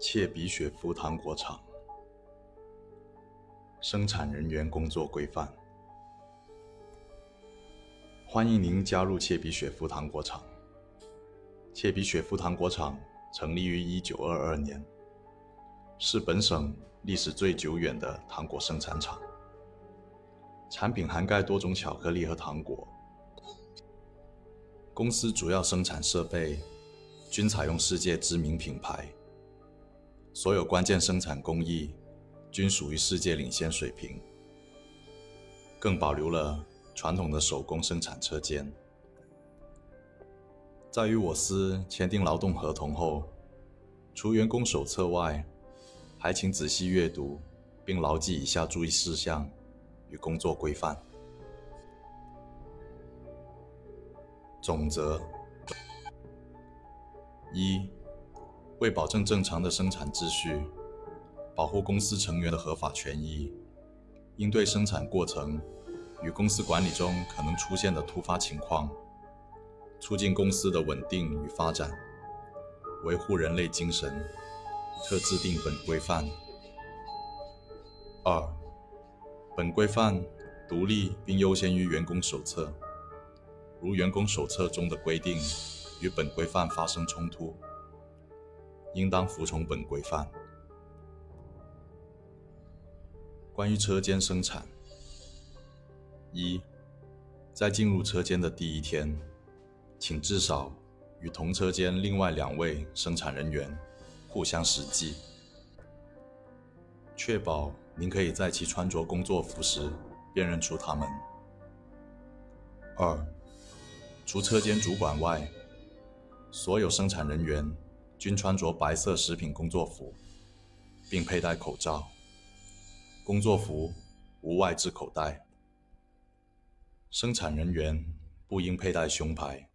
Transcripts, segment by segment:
切比雪夫糖果厂生产人员工作规范。欢迎您加入切比雪夫糖果厂。切比雪夫糖果厂成立于1922年，是本省历史最久远的糖果生产厂。产品涵盖多种巧克力和糖果。公司主要生产设备均采用世界知名品牌。所有关键生产工艺均属于世界领先水平，更保留了传统的手工生产车间。在与我司签订劳动合同后，除员工手册外，还请仔细阅读并牢记以下注意事项与工作规范。总则：一。为保证正常的生产秩序，保护公司成员的合法权益，应对生产过程与公司管理中可能出现的突发情况，促进公司的稳定与发展，维护人类精神，特制定本规范。二、本规范独立并优先于员工手册，如员工手册中的规定与本规范发生冲突。应当服从本规范。关于车间生产：一，在进入车间的第一天，请至少与同车间另外两位生产人员互相实际，确保您可以在其穿着工作服时辨认出他们。二，除车间主管外，所有生产人员。均穿着白色食品工作服，并佩戴口罩。工作服无外置口袋。生产人员不应佩戴胸牌。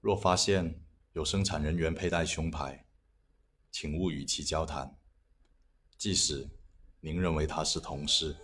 若发现有生产人员佩戴胸牌，请勿与其交谈，即使您认为他是同事。